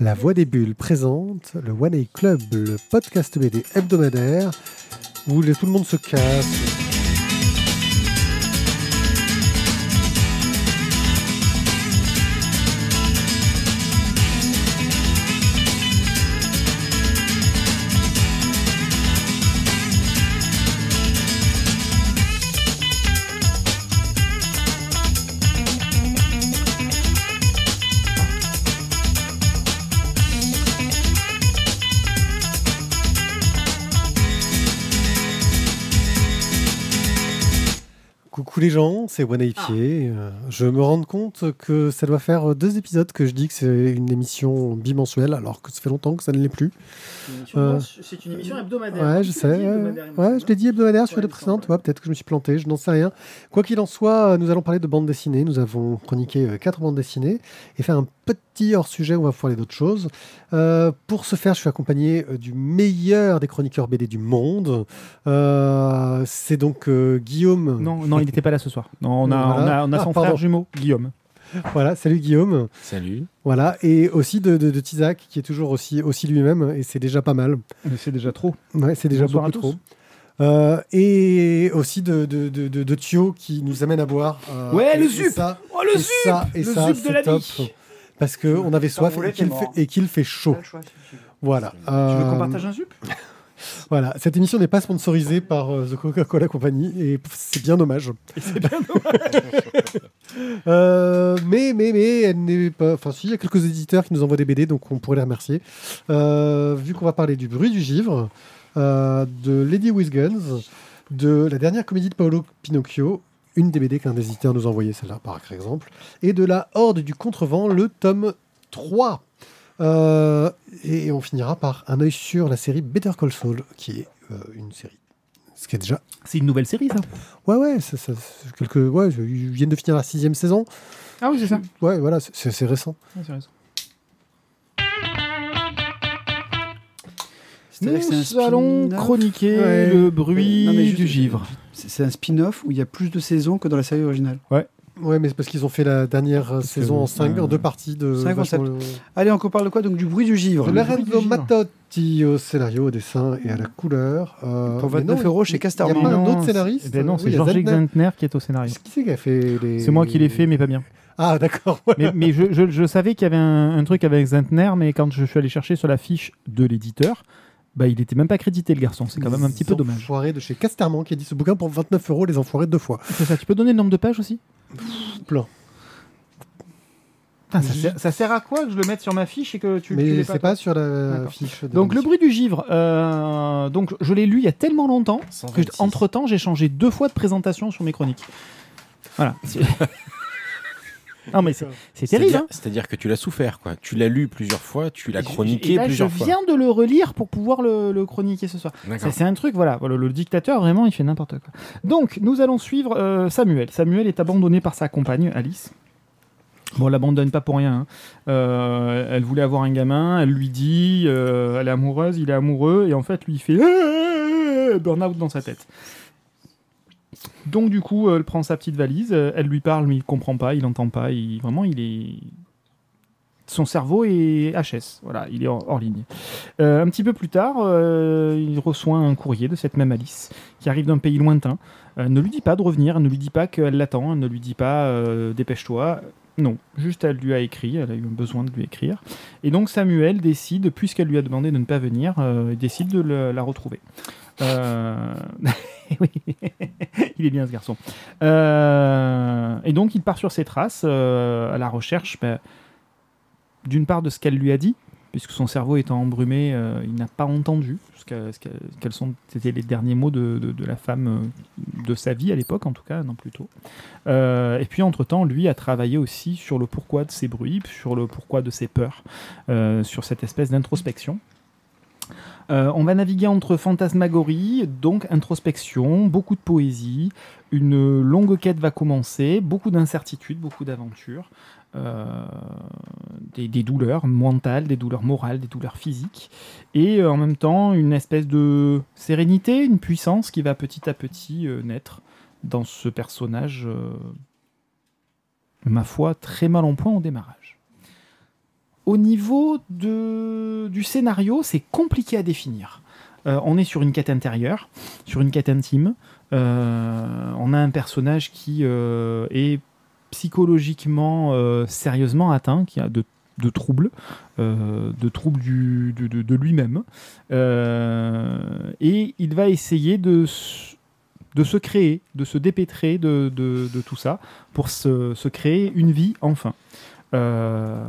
La Voix des Bulles présente le One A Club, le podcast BD hebdomadaire où tout le monde se casse. Gens, c'est One A Pied. Euh, Je me rends compte que ça doit faire deux épisodes que je dis que c'est une émission bimensuelle, alors que ça fait longtemps que ça ne l'est plus. Euh, C'est une émission hebdomadaire. Ouais, je sais. ouais, je l'ai dit hebdomadaire sur les précédentes. Ouais, Peut-être que je me suis planté, je n'en sais rien. Quoi qu'il en soit, euh, nous allons parler de bande dessinée. Nous avons chroniqué euh, quatre bandes dessinées et fait un petit hors-sujet où on va parler d'autres choses. Euh, pour ce faire, je suis accompagné euh, du meilleur des chroniqueurs BD du monde. Euh, c'est donc euh, Guillaume. Non, non, il n'était pas là ce soir. Non, on a, Voilà. on a, on a Ah, son pardon. frère jumeau, Guillaume. Voilà, salut Guillaume. Salut. Voilà, et aussi de, de, de Tizak, qui est toujours aussi, aussi lui-même, et c'est déjà pas mal. C'est déjà trop. Ouais, c'est déjà Bonsoir beaucoup trop. Euh, et aussi de, de, de, de, de Thio qui nous amène à boire. euh, Ouais, et- le zup ça, Oh, le et ça, et Le ça, zup de la top. vie Parce qu'on avait soif et qu'il fait, chaud. Voilà. Tu veux Euh, qu'on partage un zup? Voilà. Cette émission n'est pas sponsorisée par euh, The Coca-Cola Company et c'est bien dommage. C'est bien Euh, mais, mais, mais, elle n'est pas. Enfin, si, il y a quelques éditeurs qui nous envoient des BD, donc on pourrait les remercier. Euh, vu qu'on va parler du bruit du givre, euh, de Lady with Guns, de la dernière comédie de Paolo Pinocchio, une des BD qu'un des éditeurs nous a envoyé, celle-là, par exemple, et de la Horde du Contrevent, le tome 3. Euh, et on finira par un œil sur la série Better Call Saul, qui est euh, une série. Ce qui est déjà C'est une nouvelle série, ça Ouais, ouais, ça, ça- c'est quelques, ouais, ils viennent de finir la sixième saison. Ah oui, c'est ça. Ouais, voilà, c'est- récent. C'est que c'est Nous allons. Ouais. chroniquer le bruit Non, mais juste- du givre. C'est c'est un spin-off où il y a plus de saisons que dans la série originale. Ouais, mais c'est parce qu'ils ont fait la dernière euh, saison en, cinq, euh, en deux parties de. cinq vachement- Allez, on parle de quoi Donc du bruit du givre. Lorenzo. Matotti au scénario, au dessin et à la couleur. Euh, Pour mais 29 non, euros il- chez Il Casterman. y a pas un autre scénariste ben non, c'est il Georges Zentner. Xantner qui est au scénario. Qui c'est qui a fait les. C'est moi qui l'ai fait, mais pas bien. Ah, d'accord. ouais. mais mais je, je- je savais qu'il y avait un, un truc avec Zentner, mais quand je suis allé chercher sur la fiche de l'éditeur, bah, il était même pas crédité, le garçon. C'est quand même un petit peu dommage. Enfoirés de chez Casterman qui a dit ce bouquin pour 29 euros, les enfoirés deux fois. C'est ça, tu peux donner le nombre de pages aussi? Plein. Putain, ça, sert, ça sert à quoi que je le mette sur ma fiche et que tu, mais c'est pas sur la fiche. de Donc le bruit du givre, euh, donc je l'ai lu il y a tellement longtemps que 126. entre temps j'ai changé deux fois de présentation sur mes chroniques. Voilà. C'est- non mais c'est terrible. C'est-à-dire Hein c'est-à-dire que tu l'as souffert, quoi. Tu l'as lu plusieurs fois, tu l'as Et chroniqué là, plusieurs je fois. viens de le relire pour pouvoir le, le chroniquer ce soir. C'est un truc, voilà, le dictateur vraiment il fait n'importe quoi. Donc nous allons suivre euh, Samuel. Samuel est abandonné par sa compagne Alice. Bon, elle l'abandonne pas pour rien. hein. Euh, elle voulait avoir un gamin, elle lui dit, euh, elle est amoureuse, il est amoureux, et en fait lui il fait burn-out dans sa tête. Donc du coup, elle prend sa petite valise, euh, elle lui parle, mais il comprend pas, il entend pas, il, vraiment il est son cerveau est HS, voilà, il est hors, ligne. Euh, un petit peu plus tard, euh, il reçoit un courrier de cette même Alice qui arrive d'un pays lointain. Ne lui dit pas de revenir, ne lui dit pas qu'elle l'attend, ne lui dit pas dépêche-toi. Non, juste elle lui a écrit, elle a eu besoin de lui écrire. Et donc Samuel décide, puisqu'elle lui a demandé de ne pas venir, euh, il décide de la retrouver. Euh, oui, il est bien ce garçon. Euh, Et donc il part sur ses traces à la recherche ben, d'une part de ce qu'elle lui a dit, puisque son cerveau étant embrumé, euh, il n'a pas entendu quels sont c'était les derniers mots de, de- la femme euh, de sa vie à l'époque, en tout cas, non plus tôt. Euh, et puis entre-temps, lui a travaillé aussi sur le pourquoi de ses bruits, sur le pourquoi de ses peurs, sur cette espèce d'introspection. On va naviguer entre fantasmagorie, donc introspection, beaucoup de poésie, une longue quête va commencer, beaucoup d'incertitudes, beaucoup d'aventures, des, des douleurs mentales, des douleurs morales, des douleurs physiques, et euh, en même temps une espèce de sérénité, une puissance qui va petit à petit euh, naître dans ce personnage, euh, ma foi, très mal en point au démarrage. au niveau de, du scénario, c'est compliqué à définir. Euh, on est sur une quête intérieure, sur une quête intime. Euh, on a un personnage qui euh, est psychologiquement euh, sérieusement atteint, qui a de, troubles, euh, de troubles du- de, lui-même. Euh, et il va essayer de, se créer, de se dépêtrer de, tout ça pour se, créer une vie enfin. Euh,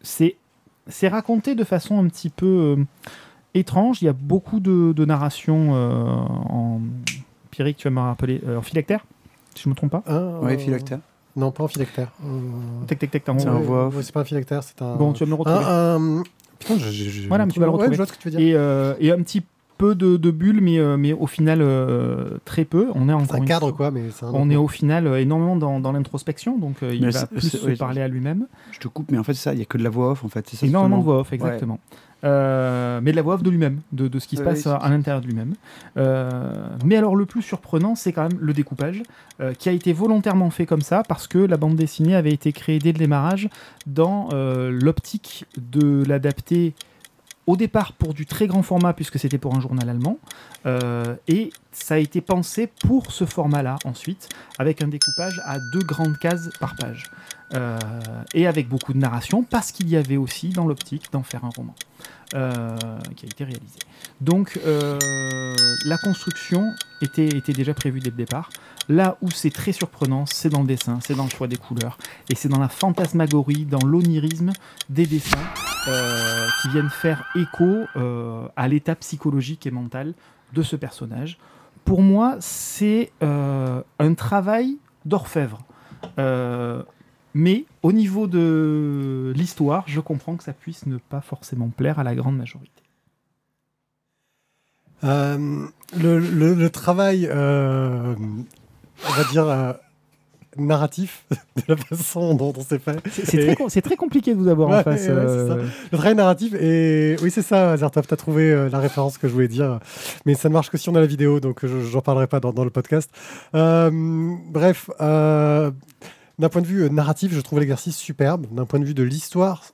c'est raconté de façon un petit peu euh, étrange. Il y a beaucoup de, narration euh, en. Pierrick, tu vas me rappeler. euh, en phylactère Si je ne me trompe pas Hein, Ouais, euh, phylactère. Non, pas en phylactère. Euh, Tac, tac, tac, t'as C'est un un- voix off. c'est pas un phylactère, c'est un. Bon, tu vas me le retrouver. un, un- Putain, je- je- je- Voilà, mais tu vas le Ouais, retrouver. je vois ce que tu veux dire. et, euh, et un petit peu de, de bulles, mais, euh, mais au final euh, très peu. On est C'est encore un cadre, fois- quoi, mais c'est un. On est au final euh, énormément dans, dans l'introspection, donc euh, il Mais va plus se oui, parler à lui-même. Je te coupe, mais en fait, c'est ça, il n'y a que de la voix off, en fait. c'est ça, Énormément de voix off, exactement. Euh, mais de la voix off de lui-même, de, de ce qui se passe à, à l'intérieur de lui-même. Euh, mais alors le plus surprenant, c'est quand même le découpage, euh, qui a été volontairement fait comme ça, parce que la bande dessinée avait été créée dès le démarrage dans euh, l'optique de l'adapter au départ pour du très grand format, puisque c'était pour un journal allemand, euh, et ça a été pensé pour ce format-là ensuite, avec un découpage à deux grandes cases par page. Euh, et avec beaucoup de narration, parce qu'il y avait aussi dans l'optique d'en faire un roman euh, qui a été réalisé. Donc euh, la construction était, était déjà prévue dès le départ. Là où c'est très surprenant, c'est dans le dessin, c'est dans le choix des couleurs, et c'est dans la fantasmagorie, dans l'onirisme des dessins qui viennent faire écho à l'état psychologique et mental de ce personnage. Pour moi, c'est un travail d'orfèvre. Mais au niveau de l'histoire, je comprends que ça puisse ne pas forcément plaire à la grande majorité. Euh, le, le- le travail, euh, on va dire, euh, narratif, de la façon dont on s'est fait. C'est très, compliqué de vous avoir Ouais, en face. ouais, Le travail narratif, et oui, c'est ça, Zertov, t'as trouvé euh, la référence que je voulais dire, mais ça ne marche que si on a la vidéo, donc je- j'en parlerai pas dans, dans le podcast. Bref, d'un point de vue euh, narratif, je trouve l'exercice superbe. D'un point de vue de l'histoire,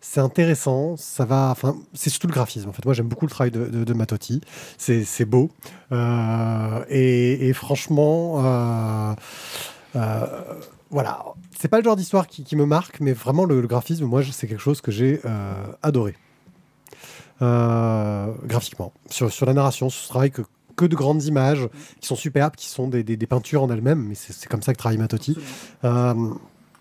c'est intéressant. Ça va, enfin, c'est surtout le graphisme. En fait, moi, j'aime beaucoup le travail de, Matotti. C'est beau, Euh, et, franchement. euh, voilà, c'est pas le genre d'histoire qui, me marque, mais vraiment le, graphisme, moi, c'est quelque chose que j'ai adoré. Graphiquement. Sur, sur la narration, ce travail que, que de grandes images qui sont superbes, qui sont des, des- des peintures en elles-mêmes, mais c'est comme ça que travaille Matotti. Euh,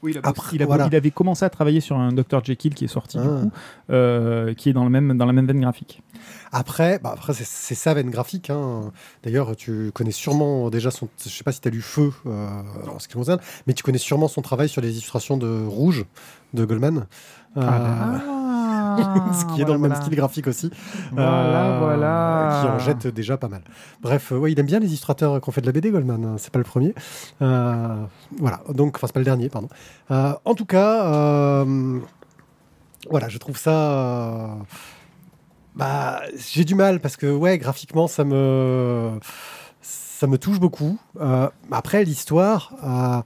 Oui, il, a Après, il, a- voilà. il avait commencé à travailler sur un Dr Jekyll qui est sorti du Ah. coup, euh, qui est dans, le même, dans la même veine graphique. Après, bah après c'est- sa veine graphique. hein. D'ailleurs, tu connais sûrement déjà son. Je sais pas si tu as lu Feu euh, en ce qui concerne, mais tu connais sûrement son travail sur les illustrations de Rouge de Goldman. Euh, ce qui est dans le même style graphique aussi. Voilà, Euh, voilà. Qui en jette déjà pas mal. Bref, euh, ouais, il aime bien les illustrateurs qui ont fait de la BD, Goldman. hein, C'est pas le premier. Euh, voilà, donc, enfin, c'est pas le dernier, pardon. En tout cas, voilà, je trouve ça. bah, j'ai du mal parce que, ouais, graphiquement, ça me. Ça me touche beaucoup. Euh, après, l'histoire. euh,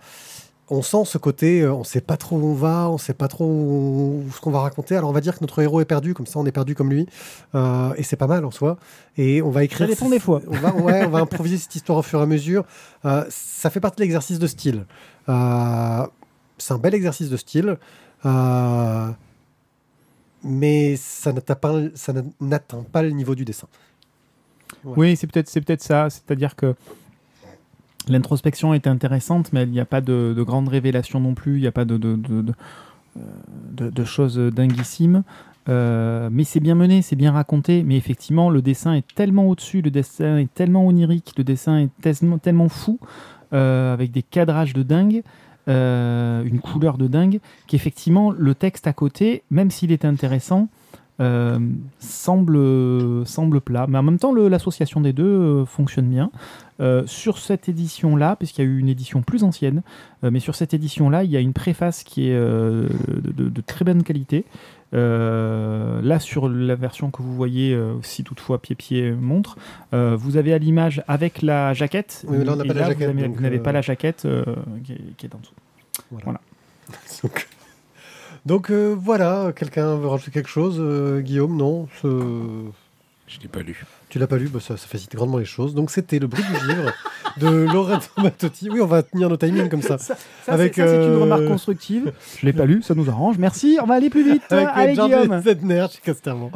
on sent ce côté, euh, on sait pas trop où on va, on sait pas trop où- ce qu'on va raconter. Alors on va dire que notre héros est perdu, comme ça on est perdu comme lui, Euh, et c'est pas mal en soi. Et on va écrire. Ça dépend des fois. On va, ouais, on va improviser cette histoire au fur et à mesure. Euh, ça fait partie de l'exercice de style. Euh, c'est un bel exercice de style, euh, mais ça n'atteint pas, ça n'atteint pas le niveau du dessin. Oui, c'est peut-être c'est peut-être ça. C'est-à-dire que l'introspection est intéressante, mais il n'y a pas de, de grandes révélations non plus. Il n'y a pas de, euh, choses dinguissimes. Euh, mais c'est bien mené, c'est bien raconté. Mais effectivement, le dessin est tellement au-dessus, le dessin est tellement onirique, le dessin est tellement, fou, euh, avec des cadrages de dingue, une couleur de dingue, qu'effectivement, le texte à côté, même s'il est intéressant, euh, semble, semble plat. Mais en même temps, l'association des deux euh, fonctionne bien. Euh, sur cette édition-là, puisqu'il y a eu une édition plus ancienne, mais sur cette édition-là, il y a une préface qui est de, de- de très bonne qualité. Là, sur la version que vous voyez, si toutefois pied-pied montre, vous avez à l'image avec la jaquette. Oui, mais là, on n'a et pas la vous jaquette, n'avez pas la jaquette qui, est, qui est en dessous. Voilà. Voilà. donc, Donc euh, voilà, quelqu'un veut rajouter quelque chose euh, Guillaume, non Je l'ai pas lu. Tu l'as pas lu bah, ça, ça facilite grandement les choses. Donc c'était le bruit du livre de Lorenzo Mattotti. Oui, on va tenir nos timings comme ça. Ça, ça, Avec, c'est une euh, remarque constructive. Je l'ai pas lu, ça nous arrange. Merci, on va aller plus vite. Avec Allez, Jordi Guillaume. Zedner chez Casterman.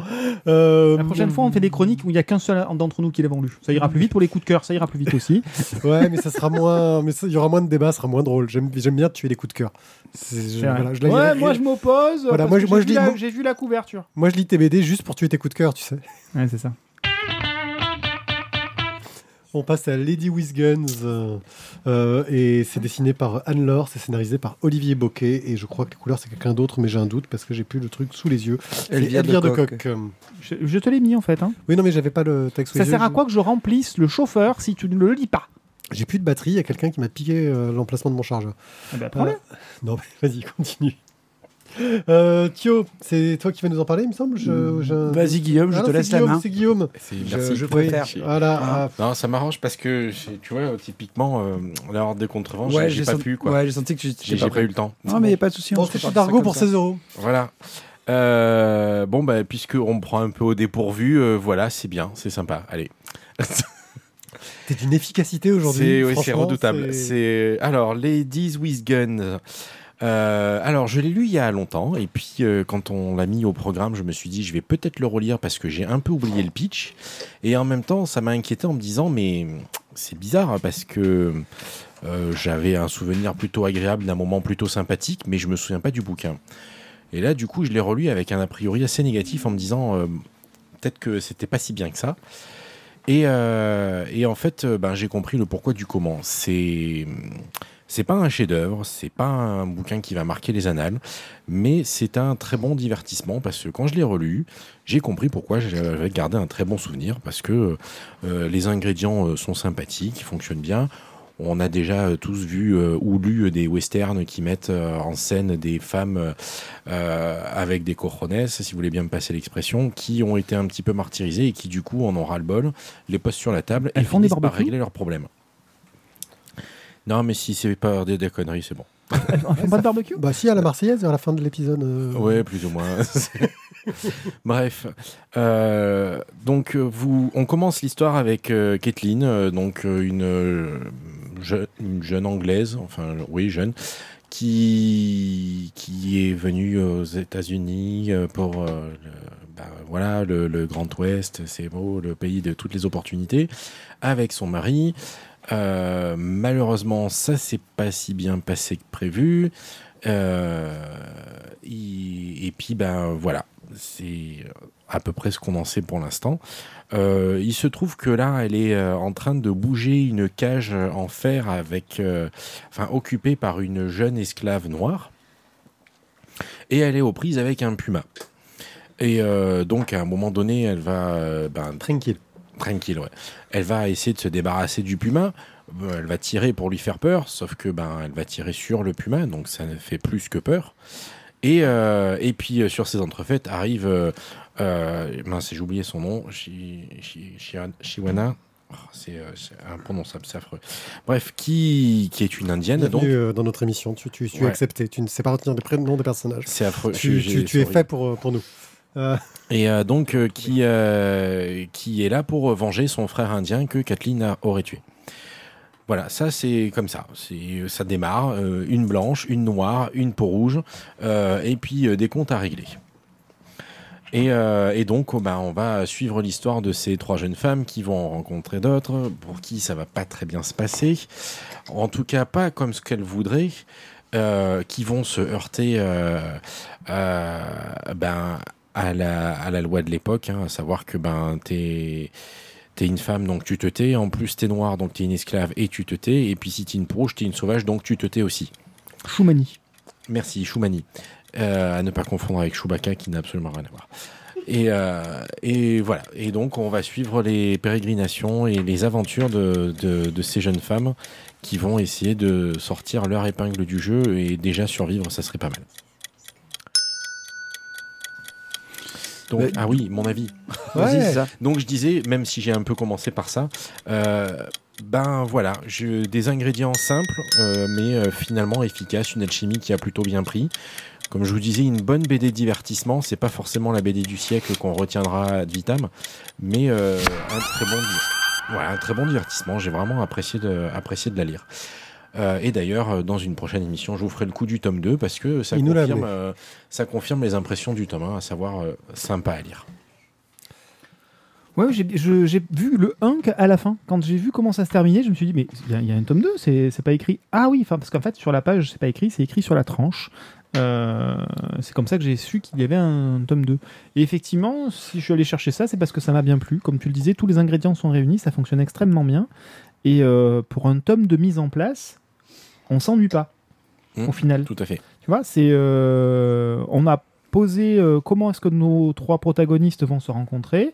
Euh, La prochaine fois, on fait des chroniques où il n'y a qu'un seul d'entre nous qui l'avons lu. Ça ira plus vite pour les coups de cœur, ça ira plus vite aussi. Ouais, mais ça sera moins. Mais il y aura moins de débats, ça sera moins drôle. J'aime bien tuer les coups de cœur. Je- voilà, je ouais, moi je m'oppose. Voilà, moi, j'ai vu la- vu couverture. Moi, je lis tes BD juste pour tuer tes coups de cœur, tu sais. Ouais, c'est ça. On passe à Lady with Guns. euh, euh, et c'est dessiné par Anne Laure, c'est scénarisé par Olivier Boquet. Et je crois que les couleurs, c'est quelqu'un d'autre, mais j'ai un doute parce que j'ai plus le truc sous les yeux. Elvire de de Coq. Coq. Je, je te l'ai mis en fait. hein. Oui, non, mais j'avais pas le texte sous Ça les sert yeux. à quoi que je remplisse le chauffeur si tu ne le lis pas? J'ai plus de batterie, il y a quelqu'un qui m'a piqué euh, l'emplacement de mon chargeur. Eh ben. Euh, non, mais vas-y, continue. Euh, Thio, c'est toi qui vas nous en parler, il me semble je, je- Vas-y, Guillaume, je Ah te non, c'est laisse la main. C'est Guillaume. C'est- Je- merci. je Oui, préfère. Voilà. Ah. ah, Non, ça m'arrange parce que, tu vois, typiquement, euh, l'ordre des contre-vents, j'ai- Ouais, j'ai pas senti- pu, quoi. Ouais, j'ai senti que tu J'ai j'ai pas eu le temps. Non, mais il n'y a pas de souci. on se c'est chez prépare ça Dargo comme pour ça. 16 euros. Voilà. Euh, bon, bah, puisque on me prend un peu au dépourvu, euh, voilà, c'est bien, c'est sympa. Allez. T'es d'une efficacité aujourd'hui. C'est oui, c'est redoutable. c'est- C'est alors Ladies with Guns. Euh, alors je l'ai lu il y a longtemps et puis euh, quand on l'a mis au programme, je me suis dit je vais peut-être le relire parce que j'ai un peu oublié le pitch et en même temps ça m'a inquiété en me disant mais c'est bizarre hein, parce que euh, j'avais un souvenir plutôt agréable d'un moment plutôt sympathique mais je me souviens pas du bouquin. Et là du coup je l'ai relu avec un a priori assez négatif en me disant peut-être que c'était pas si bien que ça. Et, et en fait, ben, j'ai compris le pourquoi du comment. C'est c'est pas un chef-d'œuvre, c'est pas un bouquin qui va marquer les annales, mais c'est un très bon divertissement parce que quand je l'ai relu, j'ai compris pourquoi j'avais gardé un très bon souvenir parce que euh, les ingrédients euh, sont sympathiques, ils fonctionnent bien. On a déjà euh, tous vu euh, ou lu des westerns qui mettent euh, en scène des femmes euh, avec des cojones, si vous voulez bien me passer l'expression, qui ont été un petit peu martyrisées et qui du coup en ont ras le bol, les posent sur la table Elles et font des par régler leurs problèmes. Non, mais si c'est pas des, des conneries, c'est bon. On fait pas de barbecue? Bah si, à la Marseillaise, vers la fin de l'épisode. euh, Ouais, plus ou moins. Bref, Euh, donc euh, vous, on commence l'histoire avec euh, Kathleen, euh, donc euh, une, je- une jeune anglaise, enfin oui jeune, qui qui est venue aux États-Unis euh, pour euh, le, bah, voilà le, le Grand Ouest, c'est beau, le pays de toutes les opportunités, avec son mari. Euh, malheureusement, ça s'est pas si bien passé que prévu. Euh, et puis, ben voilà, c'est à peu près ce qu'on en sait pour l'instant. Euh, il se trouve que là, elle est euh, en train de bouger une cage en fer avec, euh, enfin, occupée par une jeune esclave noire. Et elle est aux prises avec un puma. Et euh, donc, à un moment donné, elle va, euh, ben, Tranquille. tranquille, ouais. Elle va essayer de se débarrasser du puma. Euh, Elle va tirer pour lui faire peur, sauf que ben elle va tirer sur le puma, donc ça ne fait plus que peur. Et, euh, et puis euh, sur ces entrefaites arrive, euh, mince, j'ai oublié son nom, Shi- Shi- Shi- Shiwana. Oh, c'est euh, c'est imprononçable, c'est affreux. Bref, qui, qui est une indienne, donc. Dans notre émission. Tu, tu, tu es Ouais. accepté. Tu ne sais pas retenir des prénoms des personnages. C'est affreux. Tu, tu- es fait pour, pour nous. Euh, Et euh, donc, euh, qui, qui est là pour venger son frère indien que Kathleen aurait tué. Voilà, ça c'est comme ça. Ça démarre, une blanche, une noire, une peau rouge, et puis des comptes à régler. Et, donc, bah, on va suivre l'histoire de ces trois jeunes femmes qui vont en rencontrer d'autres, pour qui ça va pas très bien se passer. En tout cas, pas comme ce qu'elles voudraient, qui vont se heurter ben, à, la, à la loi de l'époque, hein, à savoir que ben, t'es T'es une femme, donc tu te tais. En plus, t'es noire, donc t'es une esclave et tu te tais. Et puis, si t'es une rouge, t'es une sauvage, donc tu te tais aussi. Choumani. Merci, Choumani. Euh, à ne pas confondre avec Chewbacca, qui n'a absolument rien à voir. Et, euh, et voilà. Et donc, on va suivre les pérégrinations et les aventures de, de, de ces jeunes femmes qui vont essayer de sortir leur épingle du jeu et déjà survivre, ça serait pas mal. Donc, Mais- ah oui, mon avis. Ouais. ça. Donc je disais, même si j'ai un peu commencé par ça, euh, ben voilà, je, des ingrédients simples, euh, mais euh, finalement efficaces, une alchimie qui a plutôt bien pris. Comme je vous disais, une bonne BD divertissement, c'est pas forcément la BD du siècle qu'on retiendra ad vitam, mais euh, un très bon, voilà, un très bon divertissement. J'ai vraiment apprécié de, apprécié de la lire. Euh, et d'ailleurs, euh, dans une prochaine émission, je vous ferai le coup du tome 2 parce que ça, Il confirme, euh, ça confirme les impressions du tome 1, à savoir euh, sympa à lire. Ouais, j'ai vu le 1 à la fin. Quand j'ai vu comment ça se terminait, je me suis dit, mais il y, a- il y a un tome 2, c'est pas écrit. Ah oui, parce qu'en fait, sur la page, c'est pas écrit, c'est écrit sur la tranche. Euh, c'est comme ça que j'ai su qu'il y avait un tome 2. Et effectivement, si je suis allé chercher ça, c'est parce que ça m'a bien plu. Comme tu le disais, tous les ingrédients sont réunis, ça fonctionne extrêmement bien. Et euh, pour un tome de mise en place, on s'ennuie pas, Mmh. au final. Tout à fait. Tu vois, c'est euh, on a posé euh, comment est-ce que nos trois protagonistes vont se rencontrer,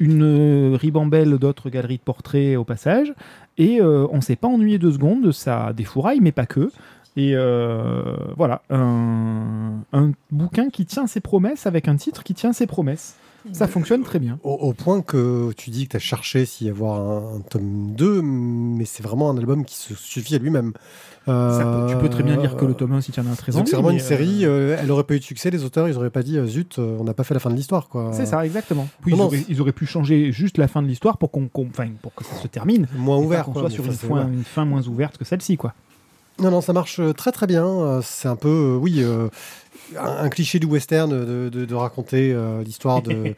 une euh, ribambelle d'autres galeries de portraits au passage, et euh, on s'est pas ennuyé deux secondes, ça défouraille, mais pas que. Et euh, voilà, un, un bouquin qui tient ses promesses avec un titre qui tient ses promesses. Ça fonctionne très bien. Au, au point que tu dis que tu as cherché s'il y avoir un, un tome 2, mais c'est vraiment un album qui se suffit à lui-même. Tu peux très bien Euh, lire que le tome 1 si tu en as très Donc envie. c'est vraiment une euh, série, euh, elle aurait pas eu de succès, les auteurs ils auraient pas dit euh, zut, euh, on n'a pas fait la fin de l'histoire quoi. C'est ça, exactement. Puis Non, ils, non, auraient, c'est- ils auraient pu changer juste la fin de l'histoire pour, qu'on, enfin, pour que ça se termine. Moins ouvert qu'on quoi, soit sur une, une fin moins ouverte que celle-ci, quoi. Non, non, ça marche euh, très très bien. Euh, C'est un peu, euh, oui, euh, un, un cliché du western de, de- de raconter euh, l'histoire de,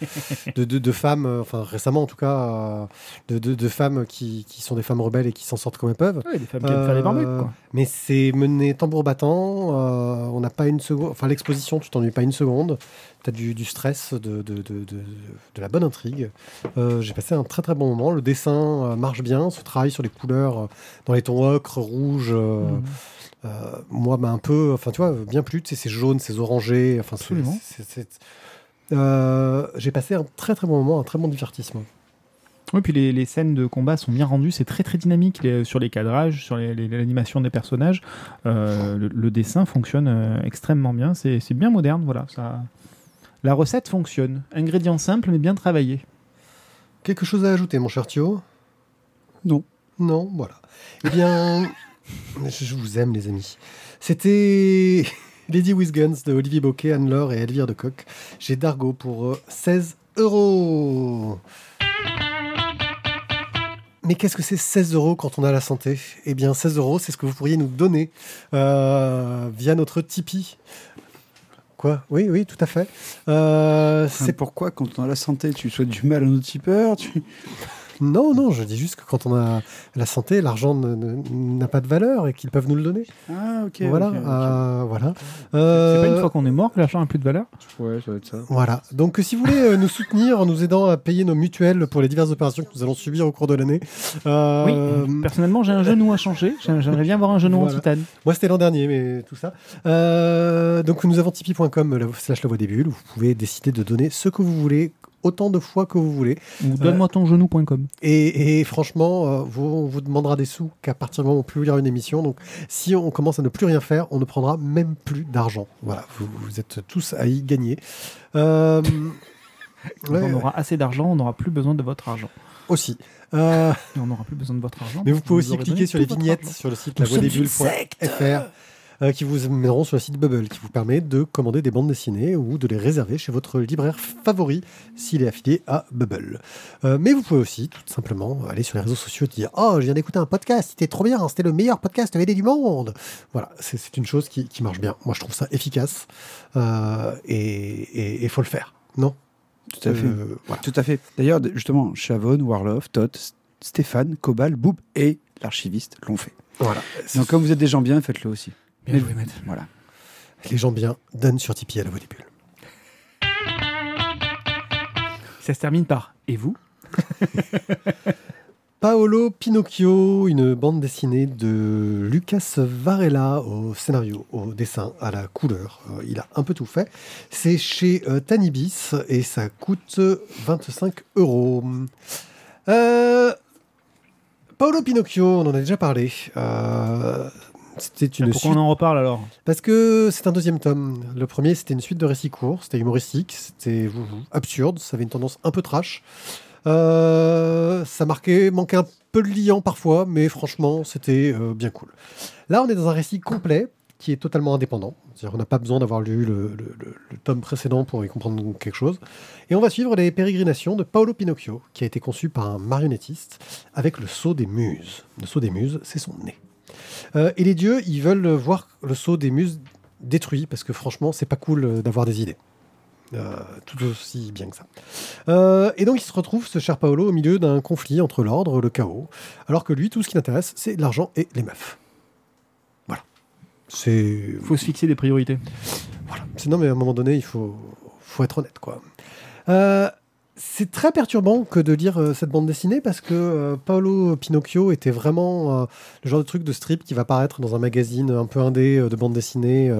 de, femmes, enfin récemment en tout cas, de, femmes qui, qui sont des femmes rebelles et qui s'en sortent comme elles peuvent. Ouais, des femmes qui aiment faire les barbecues, quoi. Mais c'est mené tambour battant. on n'a pas une seconde. Enfin, l'exposition, tu t'ennuies pas une seconde. Tu as du, du stress, de, de, de, de- la bonne intrigue. Euh, J'ai passé un très très bon moment. Le dessin euh, marche bien. Ce travail sur les couleurs euh, dans les tons ocre, rouge. Mhm. moi, m'a un peu. Enfin, tu vois, bien plus. Tu sais, c'est jaune, c'est orangé. Enfin, J'ai passé un très très bon moment, un très bon divertissement. Oui, puis les, les scènes de combat sont bien rendues, c'est très très dynamique les- sur les cadrages, sur l'animation des personnages. Euh, le, le dessin fonctionne euh, extrêmement bien, c'est c'est bien moderne, voilà. Ça... La recette fonctionne. Ingrédients simples mais bien travaillés. Quelque chose à ajouter, mon cher Thio? Non. Non, voilà. Eh bien, je vous aime, les amis. C'était Lady with Guns de Olivier Bocquet, Anne-Laure et Elvire de Coq. J'ai Dargo pour euh, 16 euros. Mais qu'est-ce que c'est 16 euros quand on a la santé? Eh bien, 16 euros, c'est ce que vous pourriez nous donner euh, via notre Tipeee. Oui, oui, tout à fait. Euh, C'est c'est pourquoi, quand on a la santé, tu souhaites du mal à nos tipeurs tu... Non, non, je dis juste que quand on a la santé, l'argent n'a pas de valeur et qu'ils peuvent nous le donner. Ah, ok. voilà, euh, voilà. C'est pas Euh, une fois qu'on est mort que l'argent n'a plus de valeur? Ouais, ça doit être ça. Voilà. Donc, si vous voulez euh, nous soutenir en nous aidant à payer nos mutuelles pour les diverses opérations que nous allons subir au cours de l'année, euh, Oui, personnellement j'ai un genou à changer, J'ai- j'aimerais bien avoir un genou Voilà. en titane. moi c'était l'an dernier, mais tout ça. Euh, donc, nous avons tipeee.com la- slash la voix des bulles. où Vous pouvez décider de donner ce que vous voulez, autant de fois que vous voulez. Ou donne-moi ton genou.com. Et, et franchement, euh, vous- on vous demandera des sous qu'à partir du moment où on publiera une émission. Donc, si on commence à ne plus rien faire, on ne prendra même plus d'argent. Voilà, vous, vous êtes tous à y gagner. Euh, ouais, on aura assez d'argent, on n'aura plus besoin de votre argent. aussi. Euh, Et on n'aura plus besoin de votre argent. mais vous pouvez Vous aussi cliquer sur les vignettes argent. sur le site lavoidesbulles.fr euh, qui vous mèneront sur le site Bubble, qui vous permet de commander des bandes dessinées ou de les réserver chez votre libraire favori s'il est affilié à Bubble. Euh, mais vous pouvez aussi tout simplement aller sur les réseaux sociaux et dire Oh, je viens d'écouter un podcast, c'était trop bien, c'était le meilleur podcast BD du monde. Voilà, c'est une chose qui, qui marche bien. Moi, je trouve ça efficace euh, et il faut le faire, non? Tout à fait. Voilà. Tout à fait. D'ailleurs, justement, Chavon, Warloff, Todd, Stéphane, Cobal, Boub et l'archiviste l'ont fait. voilà. Donc, comme vous êtes des gens bien, faites-le aussi. Bien joué, maître. Voilà. Les gens bien donnent sur Tipeee à la voix des bulles. Ça se termine par Et vous? Paolo Pinocchio, une bande dessinée de Lucas Varela au scénario, au dessin, à la couleur. Euh, il a un peu tout fait. C'est chez euh, Tanibis et ça coûte 25 euros. Euh, Paolo Pinocchio, on en a déjà parlé. C'était une Pourquoi suite on en reparle alors parce que c'est un deuxième tome. Le premier, c'était une suite de récits courts, c'était humoristique, c'était absurde, ça avait une tendance un peu trash. Euh, ça marquait, manquait un peu de liant parfois, mais franchement, c'était euh, bien cool. Là, on est dans un récit complet qui est totalement indépendant. C'est-à-dire on n'a pas besoin d'avoir lu le, le- le- le tome précédent pour y comprendre quelque chose. Et on va suivre les pérégrinations de Paolo Pinocchio, qui a été conçu par un marionnettiste avec le sceau des muses. Le sceau des muses, c'est son nez. Euh, et les dieux, ils veulent voir le sceau des muses détruit, parce que franchement, c'est pas cool euh, d'avoir des idées. Euh, tout aussi bien que ça. Euh, et donc il se retrouve, ce cher Paolo, au milieu d'un conflit entre l'ordre, le chaos, alors que lui, tout ce qui l'intéresse, c'est l'argent et les meufs. Voilà. C'est. faut se fixer des priorités. Voilà. C'est- Non, mais à un moment donné, il faut, faut être honnête, quoi. Euh, c'est très perturbant que de lire euh, cette bande dessinée parce que euh, Paolo Pinocchio était vraiment euh, le genre de truc de strip qui va apparaître dans un magazine un peu indé de bande dessinée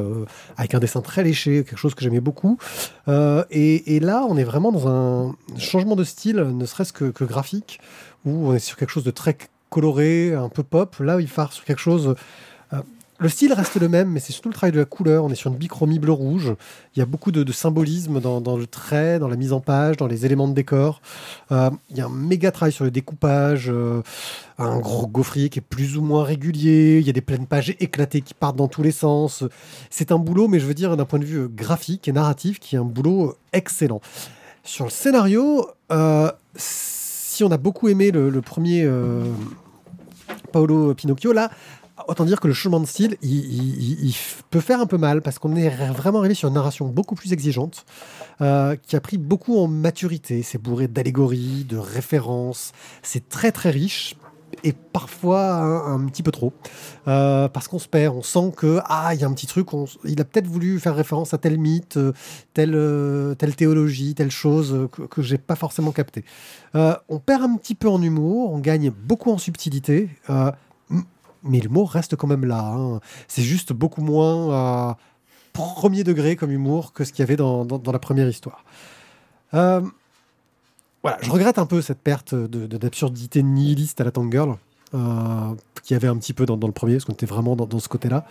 avec un dessin très léché, quelque chose que j'aimais beaucoup. Et, et là, on est vraiment dans un changement de style, ne serait-ce que, que graphique, où on est sur quelque chose de très coloré, un peu pop. Là, il part sur quelque chose. Le style reste le même, mais c'est surtout le travail de la couleur. On est sur une bichromie bleu-rouge. Il y a beaucoup de, symbolisme dans, le trait, dans la mise en page, dans les éléments de décor. Euh, il y a un méga travail sur le découpage, euh, un gros gaufrier qui est plus ou moins régulier. Il y a des pleines pages éclatées qui partent dans tous les sens. C'est un boulot, mais je veux dire d'un point de vue graphique et narratif, qui est un boulot excellent. Sur le scénario, euh, si on a beaucoup aimé le, premier Paolo Pinocchio, là, autant dire que le changement de style, il, peut faire un peu mal parce qu'on est vraiment arrivé sur une narration beaucoup plus exigeante, euh, qui a pris beaucoup en maturité. C'est bourré d'allégories, de références. C'est très très riche et parfois un, petit peu trop Euh, parce qu'on se perd. On sent que ah il y a un petit truc. on il a peut-être voulu faire référence à tel mythe, telle euh, telle théologie, telle chose que, que j'ai pas forcément capté. On perd un petit peu en humour, on gagne beaucoup en subtilité. Mais l'humour reste quand même là. hein. C'est juste beaucoup moins euh, premier degré comme humour que ce qu'il y avait dans, la première histoire. Euh, voilà, je regrette un peu cette perte d'absurdité nihiliste à la Tank Girl. Euh, qu'il y avait un petit peu dans, le premier, parce qu'on était vraiment dans, ce côté-là.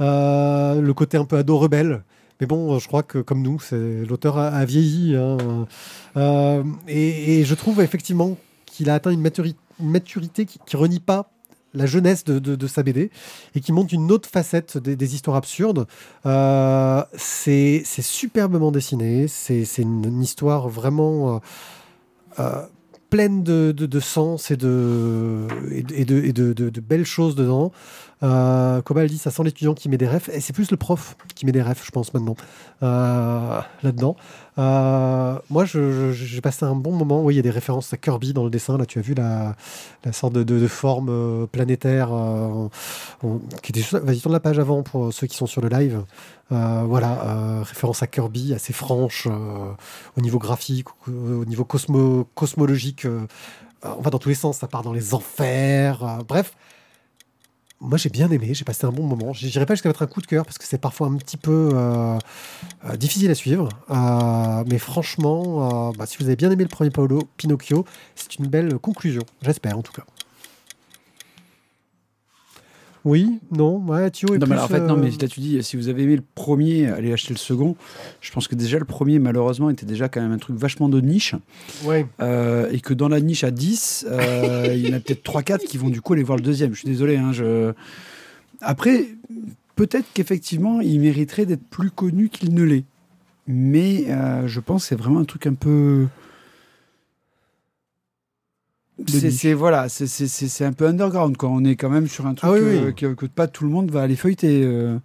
Euh, le côté un peu ado rebelle. Mais bon, je crois que comme nous, l'auteur a, vieilli. hein. Et, je trouve effectivement qu'il a atteint une, maturi- une maturité qui, qui renie pas la jeunesse de, sa BD et qui montre une autre facette des, histoires absurdes. Euh, c'est superbement dessiné, c'est une, histoire vraiment euh, euh, pleine de, sens et de belles choses dedans. Euh, Cobal dit ça sent l'étudiant qui met des refs, et c'est plus le prof qui met des refs, je pense, maintenant, euh, là-dedans. Euh, moi, j'ai passé un bon moment. Oui, il y a des références à Kirby dans le dessin. Là, tu as vu la, la sorte de, forme euh, planétaire était Vas-y, tourne la page avant pour ceux qui sont sur le live. Voilà, référence à Kirby, assez franche au niveau graphique, au, au niveau cosmo, cosmologique. on va dans tous les sens, ça part dans les enfers. bref, moi j'ai bien aimé, j'ai passé un bon moment. Je dirais pas jusqu'à mettre un coup de cœur parce que c'est parfois un petit peu euh, euh, difficile à suivre. Euh, mais franchement, bah, si vous avez bien aimé le premier Paolo Pinocchio, c'est une belle conclusion. J'espère en tout cas. Oui, non, ouais, Thio est Non, plus, mais alors, en fait, non, euh, mais là, tu dis, si vous avez aimé le premier, allez acheter le second. Je pense que déjà, le premier, malheureusement, était déjà quand même un truc vachement de niche. ouais. Euh, et que dans la niche à 10, euh, il y en a peut-être 3-4 qui vont du coup aller voir le deuxième. Je suis désolé. hein, je... Après, peut-être qu'effectivement, il mériterait d'être plus connu qu'il ne l'est. Mais euh, je pense que c'est vraiment un truc un peu. C'est voilà, c'est- un peu underground quand on est quand même sur un truc Ah oui, oui. que, que pas tout le monde va aller feuilleter. euh.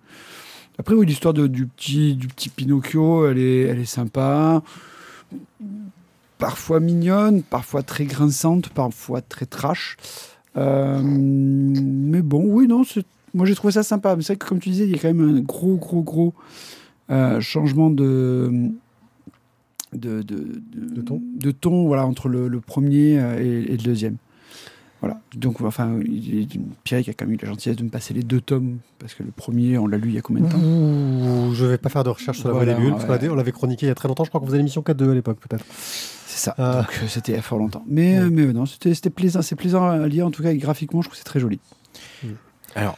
Après oui, l'histoire du petit du petit Pinocchio, elle est elle est sympa, parfois mignonne, parfois très grinçante, parfois très trash. Euh, mais bon, oui non, moi j'ai trouvé ça sympa. Mais c'est vrai que comme tu disais, il y a quand même un gros gros gros euh, changement de de, de, De ton. de ton, voilà, entre le, le premier euh, et, et le deuxième. Voilà. Donc, enfin, Pierre a quand même eu la gentillesse de me passer les deux tomes, parce que le premier, on l'a lu il y a combien de temps? Ouh, je vais pas faire de recherche sur la Voilà, voie des bulles, ouais. on l'avait chroniqué il y a très longtemps. Je crois qu'on faisait l'émission 4-2 à l'époque, peut-être. C'est ça. Ah. Donc, euh, c'était il y a fort longtemps. Mais, Ouais. euh, mais euh, non, c'était c'était plaisant, c'est plaisant à lire, en tout cas, et graphiquement, je trouve que c'est très joli. Alors,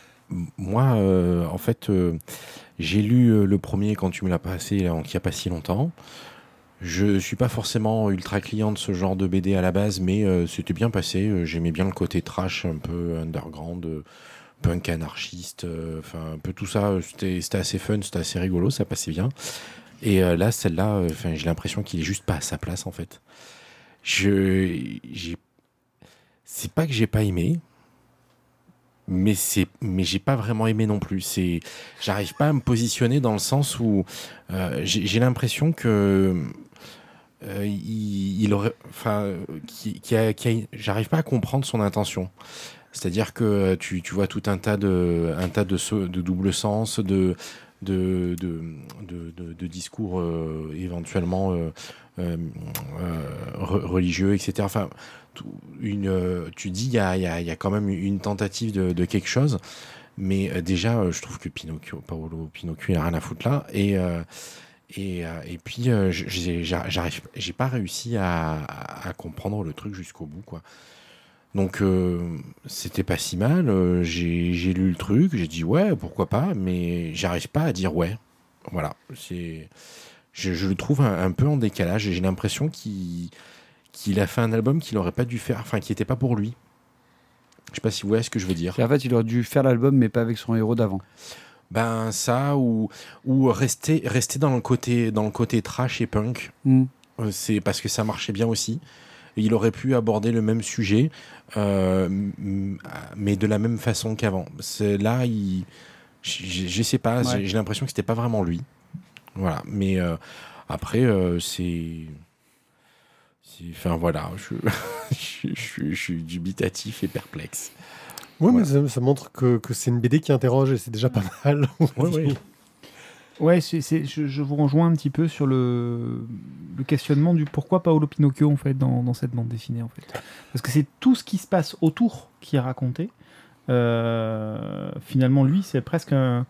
moi, euh, en fait, euh, j'ai lu euh, le premier quand tu me l'as passé, là, il n'y a pas si longtemps. Je suis pas forcément ultra client de ce genre de BD à la base, mais euh, c'était bien passé. Euh, J'aimais bien le côté trash, un peu underground. euh, punk anarchiste, enfin un peu tout ça. C'était assez fun, c'était assez rigolo, ça passait bien. Et là, celle-là, j'ai l'impression qu'il est juste pas à sa place en fait. Je, c'est pas que j'ai pas aimé, mais c'est, mais j'ai pas vraiment aimé non plus. C'est, j'arrive pas à me positionner dans le sens où j'ai l'impression que euh, il, enfin, qui, a, qui a- j'arrive pas à comprendre son intention. C'est-à-dire que tu, tu vois tout un tas de, un tas de, double sens, de, de, de, de, discours euh, éventuellement euh, re- religieux, etc. Enfin, une, tu dis, il y a, y, a, y a quand même une tentative de, quelque chose. Mais déjà, je trouve que Pinocchio, Paolo Pinocchio, il a rien à foutre là. Et, et, euh, et puis, euh, j'ai pas réussi à, comprendre le truc jusqu'au bout, quoi. Donc, euh, c'était pas si mal. euh, j'ai lu le truc, j'ai dit ouais, pourquoi pas, mais j'arrive pas à dire ouais. Voilà, je, le trouve un, peu en décalage. et J'ai l'impression qu'il a fait un album qu'il aurait pas dû faire, enfin, qui était pas pour lui. Je sais pas si vous voyez ce que je veux dire. En fait, il aurait dû faire l'album, mais pas avec son héros d'avant. Ben ça ou ou rester rester dans le côté dans le côté trash et punk. Hmm. Euh, C'est parce que ça marchait bien aussi. Il aurait pu aborder le même sujet, euh, mais de la même façon qu'avant. C'est là, il, je, sais pas. Ouais. J'ai l'impression que c'était pas vraiment lui. Voilà. Mais euh, après, euh, c'est, c'est- enfin voilà, je, je, je- je suis dubitatif et perplexe. Oui, mais ça, ça montre que, que c'est une BD qui interroge et c'est déjà pas mal. Ouais, ouais. Je, je vous rejoins un petit peu sur le, le questionnement du pourquoi Paolo Pinocchio en fait dans, dans cette bande dessinée en fait. Parce que c'est tout ce qui se passe autour qui est raconté. Euh, finalement, lui, c'est presque un.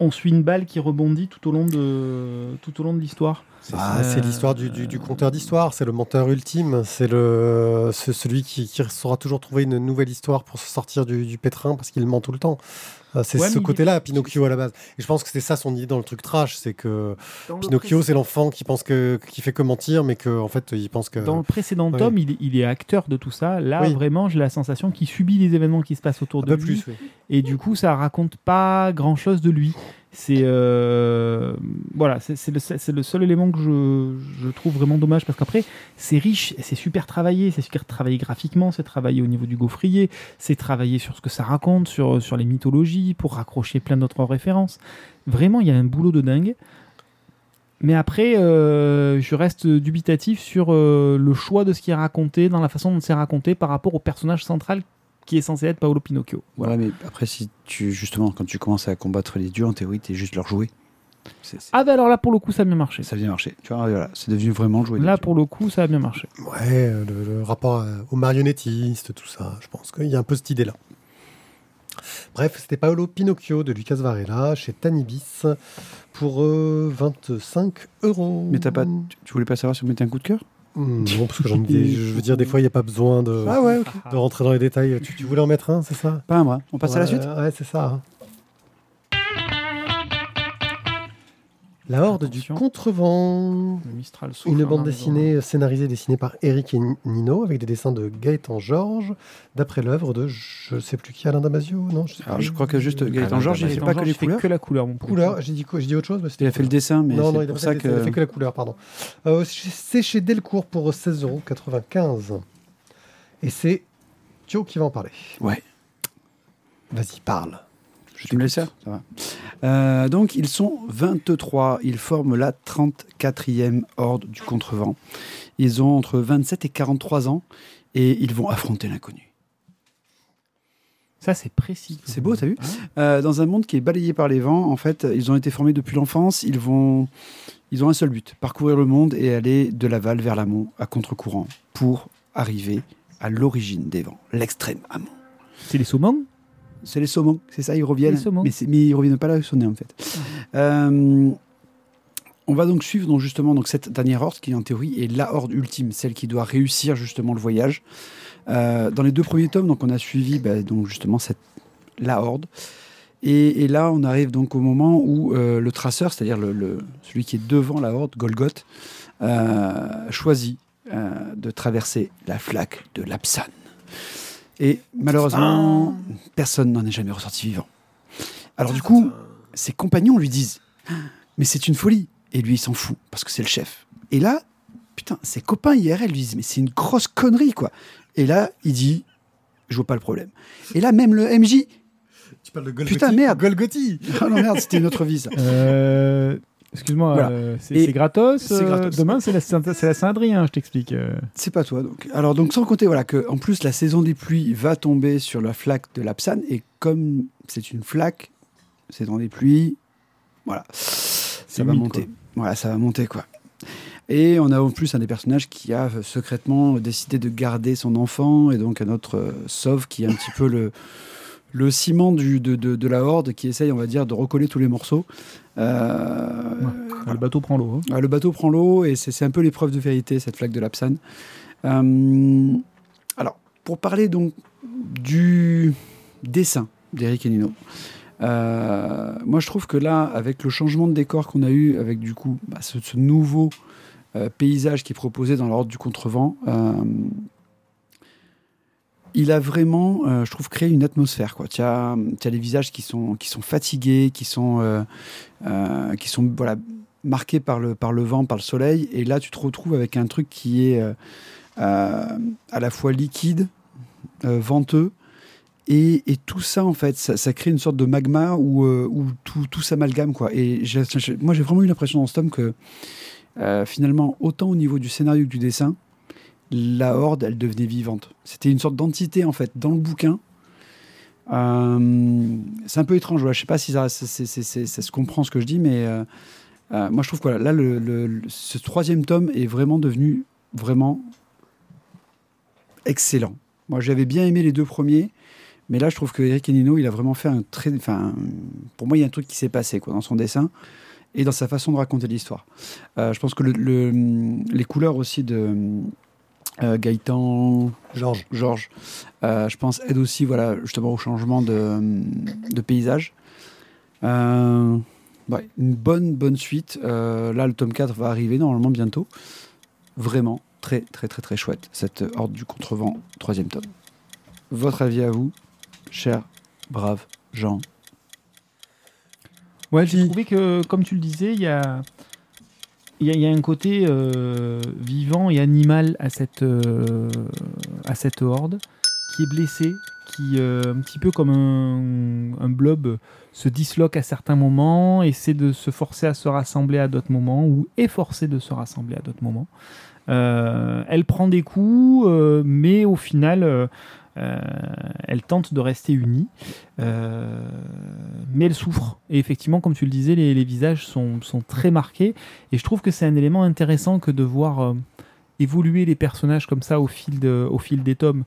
On suit une balle qui rebondit tout au long de tout au long de l'histoire. Ah, c'est l'histoire du, du, du conteur d'histoire, c'est le menteur ultime, c'est celui qui, qui saura toujours trouver une nouvelle histoire pour se sortir du, du pétrin parce qu'il ment tout le temps. Euh, C'est Ouais, ce côté-là, Pinocchio à la base. Et je pense que c'est ça son idée dans le truc trash, c'est que Pinocchio c'est l'enfant qui pense que qui fait que mentir, mais que en fait il pense que Dans le précédent Ouais. tome, il, est- il est acteur de tout ça. Là, Oui. vraiment, j'ai la sensation qu'il subit les événements qui se passent autour un de peu lui. plus. oui. et du coup ça raconte pas grand chose de lui c'est euh, voilà c'est le, seul élément que je, trouve vraiment dommage parce qu'après c'est riche c'est super travaillé c'est super travaillé graphiquement c'est travaillé au niveau du gaufrier c'est travaillé sur ce que ça raconte sur, sur les mythologies pour raccrocher plein d'autres références. Vraiment il y a un boulot de dingue. Mais après, euh, je reste dubitatif sur euh, le choix de ce qui est raconté, dans la façon dont c'est raconté par rapport au personnage central qui est censé être Paolo Pinocchio. Voilà. Ouais, mais après, si tu, justement, quand tu commences à combattre les dieux, en théorie, t'es juste leur jouet. C'est- c'est- Ah bah alors là pour le coup ça a bien marché. Ça vient marcher. Tu vois, voilà, c'est devenu vraiment le jouet. Là pour le coup ça a bien marché. Ouais, euh, le, le rapport euh, aux marionnettistes, tout ça, je pense qu'il y a un peu cette idée-là. Bref, c'était Paolo Pinocchio de Lucas Varela chez Tanibis pour euh, 25 euros. Mais t'as pas, tu, tu voulais pas savoir si on mettait un coup de cœur? Non, parce que j'en ai- je veux dire, des fois, il n'y a pas besoin de, Ah ouais, de rentrer dans les détails. Tu, tu voulais en mettre un, c'est ça? Pas un bras. On passe à la suite? Ouais, c'est ça. La Horde du Attention. Contrevent. Mistral souffle Une bande dessinée scénarisée et dessinée par Eric et Nino avec des dessins de Gaëtan Georges d'après l'œuvre de je sais plus qui Alain Damasio non je sais Alors, plus. je crois que juste Gaëtan Georges, il fait pas que les fait couleurs. que la couleur mon couleur j'ai dit quoi j'ai dit autre chose mais Il a fait le dessin, mais non il a, pour fait, ça il a fait que. que la couleur pardon Euh, c'est chez Delcourt pour 16,95€ et c'est Thio qui va en parler Ouais. vas-y parle Tu me laisses faire Ça va. Euh, donc, ils sont 23. Ils forment la 34e horde du contrevent. Ils ont entre 27 et 43 ans et ils vont affronter l'inconnu. Ça c'est précis. C'est beau, t'as vu? Euh, Dans un monde qui est balayé par les vents, en fait, ils ont été formés depuis l'enfance. Ils vont, ils ont un seul but parcourir le monde et aller de l'aval vers l'amont à contre-courant pour arriver à l'origine des vents, l'extrême amont. C'est les saumons? C'est les saumons, c'est ça, ils reviennent. Les. Mais, mais ils reviennent pas là où ils sont nés, en fait. Euh, on va donc suivre donc, justement donc, cette dernière horde qui, en théorie, est la horde ultime, celle qui doit réussir justement le voyage. Euh, dans les deux premiers tomes, donc, on a suivi bah, donc, justement cette, la horde. Et, et là, on arrive donc au moment où euh, le traceur, c'est-à-dire le, le- celui qui est devant la horde, Golgoth, euh, choisit de traverser la flaque de l'Apsan. Et malheureusement, personne n'en est jamais ressorti vivant. Alors du coup, ses compagnons lui disent Mais c'est une folie. Et lui, il s'en fout, parce que c'est le chef. Et là, putain, ses copains IRL lui disent Mais c'est une grosse connerie, quoi. Et là, il dit Je vois pas le problème. Et là, même le MJ. Tu parles de Golgothi Putain, merde. Golgothi Oh non, merde, c'était une autre vie, ça. Euh, Excuse-moi, Voilà. euh, c'est c'est gratos. c'est euh, gratos. Demain, c'est la, c'est la Saint-Adrien, je t'explique. euh. C'est pas toi, donc. Alors, donc, sans compter, voilà, que, en plus, la saison des pluies va tomber sur la flaque de l'Apsan, et comme c'est une flaque, saison des pluies, voilà, ça va humide, monter. quoi. Voilà, ça va monter, quoi. Et on a en plus un des personnages qui a secrètement décidé de garder son enfant, et donc un autre sauve qui est un petit peu le, le ciment du, de, de, de la horde qui essaye, on va dire, de recoller tous les morceaux. Euh, Le bateau prend l'eau. hein. le bateau prend l'eau et c'est un peu l'épreuve de vérité, cette flaque de l'Apsan. Euh, alors, pour parler donc du dessin d'Eric et Nino, euh, moi je trouve que là, avec le changement de décor qu'on a eu, avec du coup bah, ce, ce nouveau paysage qui est proposé dans l'ordre du contrevent, il a vraiment, euh, je trouve, créé une atmosphère. Tu as, as les visages qui sont, qui sont fatigués, qui sont, euh, euh, qui sont voilà, marqué par le, par le vent, par le soleil. Et là, tu te retrouves avec un truc qui est à la fois liquide, venteux. Et, et tout ça, en fait, ça, crée une sorte de magma où, où tout, tout s'amalgame. Et moi, j'ai vraiment eu l'impression dans ce tome que finalement, autant au niveau du scénario que du dessin, la horde, elle devenait vivante. C'était une sorte d'entité, en fait, dans le bouquin. Euh, c'est un peu étrange, je sais pas si ça, se comprend ce que je dis, mais euh, euh, moi, je trouve que là, ce troisième tome est vraiment devenu vraiment excellent. Moi, j'avais bien aimé les deux premiers, mais là, je trouve que Eric Enino, il a vraiment fait un très. Enfin, pour moi, il y a un truc qui s'est passé quoi, dans son dessin et dans sa façon de raconter l'histoire. Je pense que le- le- les couleurs aussi de Gaëtan, Georges. Georges, euh, je pense, aident aussi voilà, justement au changement de, de paysage. Euh, ouais, une bonne, bonne suite. Euh, là, le tome 4 va arriver normalement bientôt. Vraiment très, très, très, très chouette, cette Horde du Contrevent, troisième tome. Votre avis à vous, cher, brave Jean? Ouais, j'ai trouvé que, comme tu le disais, il y a, il y a, un côté euh, vivant et animal à cette, euh, à cette horde qui est blessé, qui, euh, un petit peu comme un, un blob, se disloque à certains moments, essaie de se forcer à se rassembler à d'autres moments, ou est forcé de se rassembler à d'autres moments. Elle prend des coups, mais au final, euh, elle tente de rester unie. Euh, mais elle souffre. Et effectivement, comme tu le disais, les, visages sont, sont très marqués. Et je trouve que c'est un élément intéressant que de voir euh, évoluer les personnages comme ça au fil, au fil des tomes.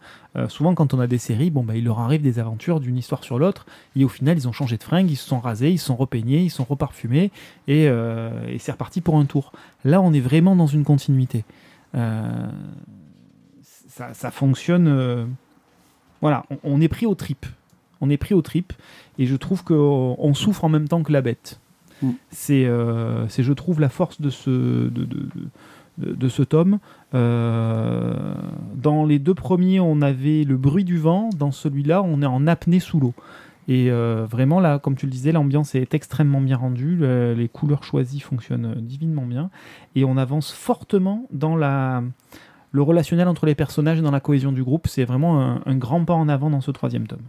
Souvent, quand on a des séries, bon, bah, il leur arrive des aventures d'une histoire sur l'autre. Et au final, ils ont changé de fringues, ils se sont rasés, ils se sont repeignés, ils se sont reparfumés. Et, c'est reparti pour un tour. Là, on est vraiment dans une continuité. Ça fonctionne. Euh, voilà, on, on est pris aux tripes. On est pris aux tripes. Et je trouve qu'on on souffre en même temps que la bête. Mm. C'est, euh, c'est, je trouve, la force de ce, de, de- de- de- de ce tome. Euh, dans les deux premiers, on avait le bruit du vent. Dans celui-là, on est en apnée sous l'eau. Et euh, vraiment, là, comme tu le disais, l'ambiance est extrêmement bien rendue. le- les couleurs choisies fonctionnent euh, divinement bien. Et on avance fortement dans la, le relationnel entre les personnages et dans la cohésion du groupe. C'est vraiment un, grand pas en avant dans ce troisième tome.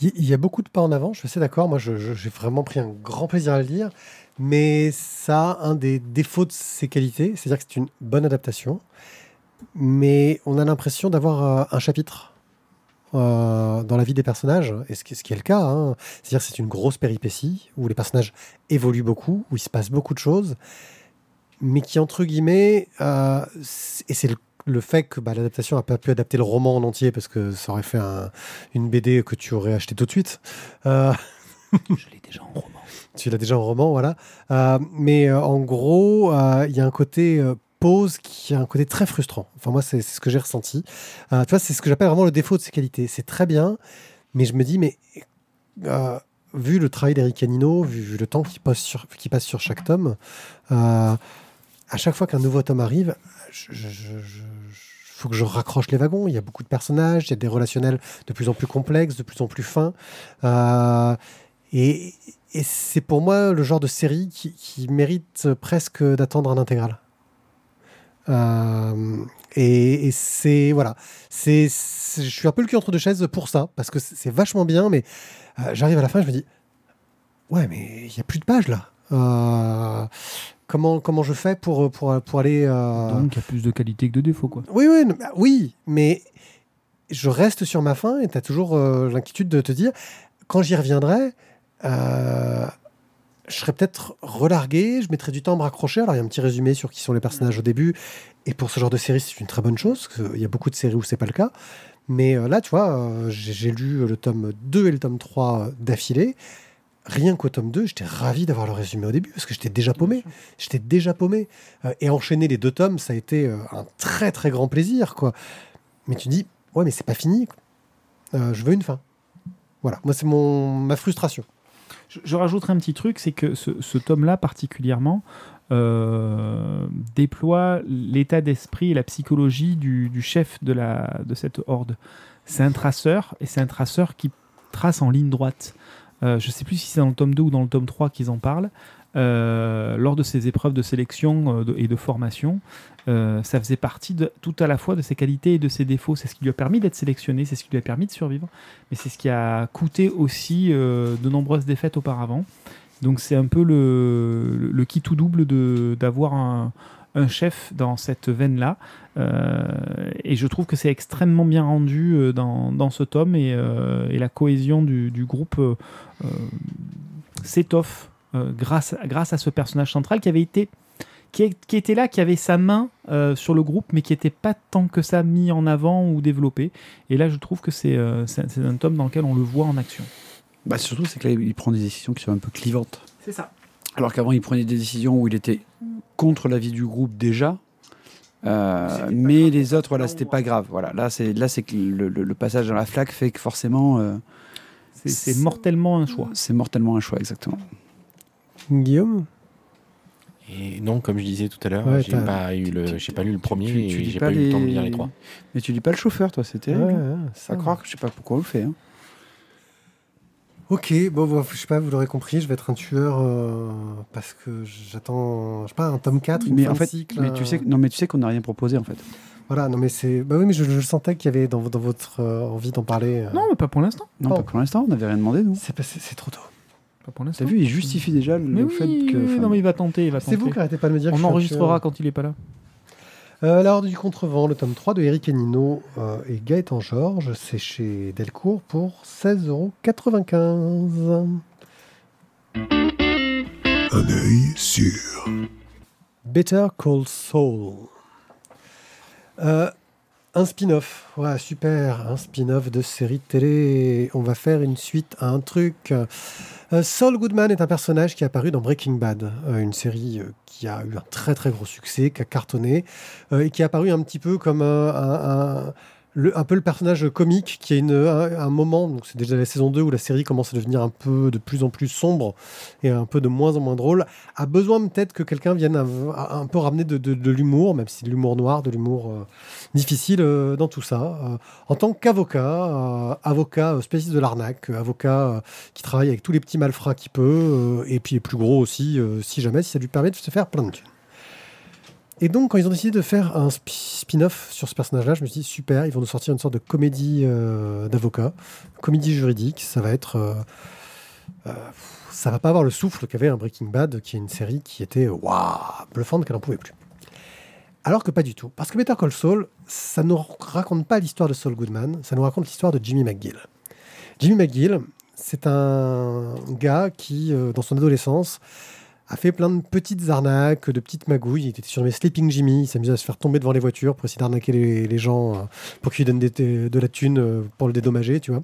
Il y a beaucoup de pas en avant, je suis assez d'accord. Moi, j'ai vraiment pris un grand plaisir à le lire. Mais ça a un des défauts de ses qualités, c'est-à-dire que c'est une bonne adaptation. Mais on a l'impression d'avoir euh, un chapitre euh, dans la vie des personnages, et ce qui, ce qui est le cas. hein. C'est-à-dire que c'est une grosse péripétie où les personnages évoluent beaucoup, où il se passe beaucoup de choses, mais qui, entre guillemets, euh, et c'est le, le fait que bah, l'adaptation n'a pas pu adapter le roman en entier parce que ça aurait fait un- une BD que tu aurais acheté tout de suite. Euh, Je l'ai déjà en roman. tu l'as déjà en roman, voilà. Euh, mais en gros, il y a un côté pause qui a un côté très frustrant. Enfin, moi, c'est ce que j'ai ressenti. Tu vois, c'est ce que j'appelle vraiment le défaut de ses qualités. C'est très bien, mais je me dis, mais vu le travail d'Eric Canino, vu, vu le temps qu'il passe sur, qu'il passe sur chaque tome, euh, à chaque fois qu'un nouveau tome arrive, je- faut que je raccroche les wagons. Il y a beaucoup de personnages, il y a des relationnels de plus en plus complexes, de plus en plus fins. Euh, et, c'est pour moi le genre de série qui, mérite presque d'attendre un intégral. Euh, et, c'est voilà, je suis un peu le cul entre deux chaises pour ça parce que c'est vachement bien, mais euh, j'arrive à la fin, je me dis ouais, mais il y a plus de pages là. Euh, comment comment je fais pour pour pour aller euh, Donc, il y a plus de qualité que de défaut, quoi. oui, oui, non, bah, oui, mais je reste sur ma faim et tu as toujours euh, l'inquiétude de te dire, quand j'y reviendrai, euh, je serais peut-être relargué, je mettrais du temps à me raccrocher. Alors, il y a un petit résumé sur qui sont les personnages au début. Et pour ce genre de série, c'est une très bonne chose. parce qu'il y a beaucoup de séries où c'est pas le cas. Mais euh, là, tu vois, euh, j'ai j'ai lu le tome 2 et le tome 3 d'affilée. Rien qu'au tome 2, j'étais ravi d'avoir le résumé au début parce que j'étais déjà paumé. J'étais déjà paumé. Euh, et enchaîner les deux tomes, ça a été euh, un très très grand plaisir, quoi. Mais tu dis, ouais, mais c'est pas fini. Euh, je veux une fin. Voilà, moi c'est mon ma frustration. Je, je rajouterai un petit truc, c'est que ce, ce tome-là particulièrement euh, déploie l'état d'esprit et la psychologie du, du chef de, la, de cette horde. C'est un traceur, et c'est un traceur qui trace en ligne droite. Euh, je ne sais plus si c'est dans le tome 2 ou dans le tome 3 qu'ils en parlent. Euh, lors de ses épreuves de sélection euh, et de formation, ça faisait partie de, tout à la fois de ses qualités et de ses défauts. C'est ce qui lui a permis d'être sélectionné, c'est ce qui lui a permis de survivre mais c'est ce qui a coûté aussi de nombreuses défaites auparavant. Donc c'est un peu le, le, le qui tout double d'avoir un, un chef dans cette veine-là. Euh, et je trouve que c'est extrêmement bien rendu euh, dans, dans ce tome et, euh, et la cohésion du, du groupe s'étoffe grâce, grâce à ce personnage central qui avait été qui, était là, qui avait sa main euh, sur le groupe, mais qui n'était pas tant que ça mis en avant ou développé. Et là, je trouve que euh, c'est un tome dans lequel on le voit en action. Bah, surtout, c'est que là, il prend des décisions qui sont un peu clivantes. C'est ça. Alors qu'avant, il prenait des décisions où il était contre l'avis du groupe déjà. Euh, C'était mais les autres, voilà, c'était pas grave. Voilà, là, c'est là, c'est que le, le- le passage dans la flaque fait que forcément, euh, C'est- mortellement un choix. c'est mortellement un choix, exactement. Guillaume? Et non, comme je disais tout à l'heure, Ouais, j'ai pas eu le, tu- j'ai pas lu le premier tu- tu et lis j'ai pas pas, eu le temps de les- lire les trois. Mais tu lis pas le chauffeur, toi, c'est terrible. Ouais, ouais, À croire que je sais pas pourquoi on le fait. hein. Ok, bon, bon, je sais pas, vous l'aurez compris, je vais être un tueur euh, parce que j'attends, je sais pas, un tome 4, une Mais fin en de cycle. mais tu sais, que- non, mais tu sais qu'on n'a rien proposé en fait. Voilà, non mais c'est, bah oui, mais je, je sentais qu'il y avait dans, dans votre euh, envie d'en parler. euh, Non, mais pas pour l'instant. Non, Oh. pas pour l'instant, on n'avait rien demandé nous. c'est, pas- c'est, c'est trop tôt. Pas pour l'instant. T'as vu, il justifie déjà le Mais oui, fait que. oui, enfin, non, mais il va tenter. Il va C'est tenter. vous qui arrêtez pas de me dire que je On suis un enregistrera tueur. quand il est pas là. Euh, La Horde du Contrevent, le tome 3 de Eric Enino euh, et Gaëtan Georges, c'est chez Delcourt pour 16,95€. Un œil sur. Better Call Saul. Euh, un spin-off, ouais, super, un spin-off de série télé. On va faire une suite à un truc. Euh, Saul Goodman est un personnage qui est apparu dans Breaking Bad, euh, une série euh, qui a eu un très très gros succès, qui a cartonné, et qui est apparu un petit peu comme un- le- un peu le personnage comique qui a un, moment, donc c'est déjà la saison 2 où la série commence à devenir un peu de plus en plus sombre et un peu de moins en moins drôle, a besoin peut-être que quelqu'un vienne un, peu ramener de, l'humour, même si de l'humour noir, de l'humour euh, difficile euh, dans tout ça. Euh, en tant qu'avocat, avocat spécialiste de l'arnaque, avocat qui travaille avec tous les petits malfrats qu'il peut, et puis plus gros aussi, si jamais, si ça lui permet de se faire plein de thunes. Et donc, quand ils ont décidé de faire un spi- spin-off sur ce personnage-là, je me suis dit, super, ils vont nous sortir une sorte de comédie euh, d'avocat, comédie juridique. Ça va être. euh, euh, ça va pas avoir le souffle qu'avait un Breaking Bad, qui est une série qui était waouh, bluffante qu'elle n'en pouvait plus. Alors que pas du tout. Parce que Better Call Saul, ça ne raconte pas l'histoire de Saul Goodman, ça nous raconte l'histoire de Jimmy McGill. Jimmy McGill, c'est un gars qui, euh, dans son adolescence, a fait plein de petites arnaques, de petites magouilles. Il était surnommé Sleeping Jimmy. Il s'amusait à se faire tomber devant les voitures pour essayer d'arnaquer les, les gens euh, pour qu'ils lui donnent de la thune euh, pour le dédommager, tu vois.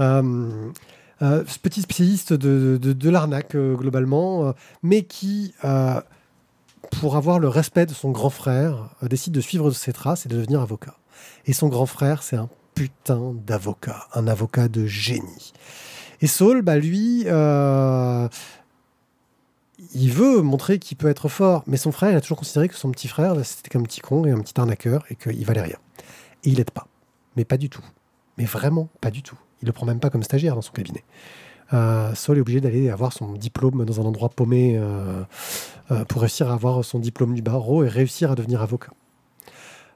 Euh, ce petit spécialiste de, l'arnaque, globalement, mais qui, pour avoir le respect de son grand frère, décide de suivre ses traces et de devenir avocat. Et son grand frère, c'est un putain d'avocat, un avocat de génie. Et Saul, bah, lui, il veut montrer qu'il peut être fort, mais son frère, il a toujours considéré que son petit frère, c'était qu'un petit con et un petit arnaqueur et qu'il valait rien. Et il l'aide pas. Mais pas du tout. Mais vraiment pas du tout. Il le prend même pas comme stagiaire dans son cabinet. Euh, Saul est obligé d'aller avoir son diplôme dans un endroit paumé euh, euh, pour réussir à avoir son diplôme du barreau et réussir à devenir avocat.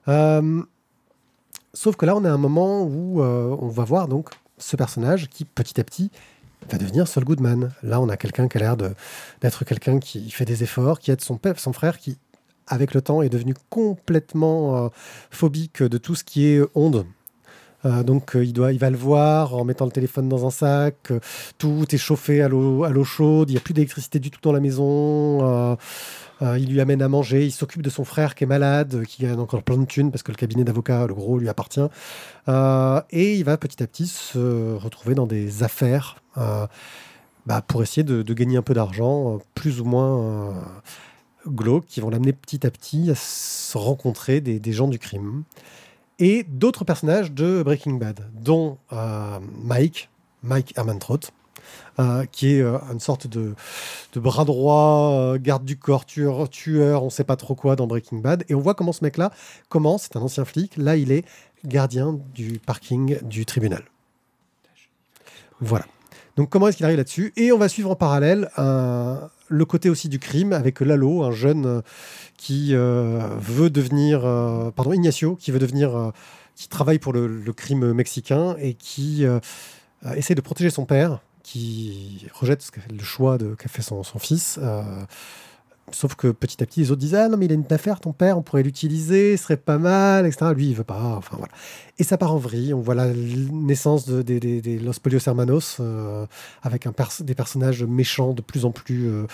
Euh, sauf que là, on est à un moment où on va voir donc ce personnage qui, petit à petit, va devenir Saul Goodman. Là, on a quelqu'un qui a l'air d'être quelqu'un qui fait des efforts, qui aide son, père, son frère, qui, avec le temps, est devenu complètement euh, phobique de tout ce qui est onde. Euh, donc euh, il, doit, il va le voir en mettant le téléphone dans un sac, tout est chauffé à l'eau chaude, il n'y a plus d'électricité du tout dans la maison, il lui amène à manger, il s'occupe de son frère qui est malade, qui a encore plein de thunes parce que le cabinet d'avocat, le gros, lui appartient. Et il va petit à petit se retrouver dans des affaires bah, pour essayer de, gagner un peu d'argent, euh, plus ou moins euh, glauques, qui vont l'amener petit à petit à se rencontrer des, gens du crime. Et d'autres personnages de Breaking Bad, dont euh, Mike, Mike Hermantrout, euh, qui est euh, une sorte de, bras droit, euh, garde du corps, tueur, tueur, on sait pas trop quoi dans Breaking Bad. Et on voit comment ce mec-là commence, c'est un ancien flic, là il est gardien du parking du tribunal. Voilà. Donc comment est-ce qu'il arrive là-dessus? Et on va suivre en parallèle un- le côté aussi du crime avec Lalo, un jeune euh, qui euh, veut devenir, euh, pardon, Ignacio, qui veut devenir, euh, qui travaille pour le, crime mexicain et qui euh, euh, essaie de protéger son père, qui rejette le choix qu'a fait son fils. Sauf que petit à petit, les autres disent Ah non, mais il a une affaire, ton père, on pourrait l'utiliser, ce serait pas mal, etc. Lui, il veut pas. Enfin, voilà. Et ça part en vrille. On voit la naissance de, Los Polios Hermanos euh, avec des personnages méchants de plus en plus euh,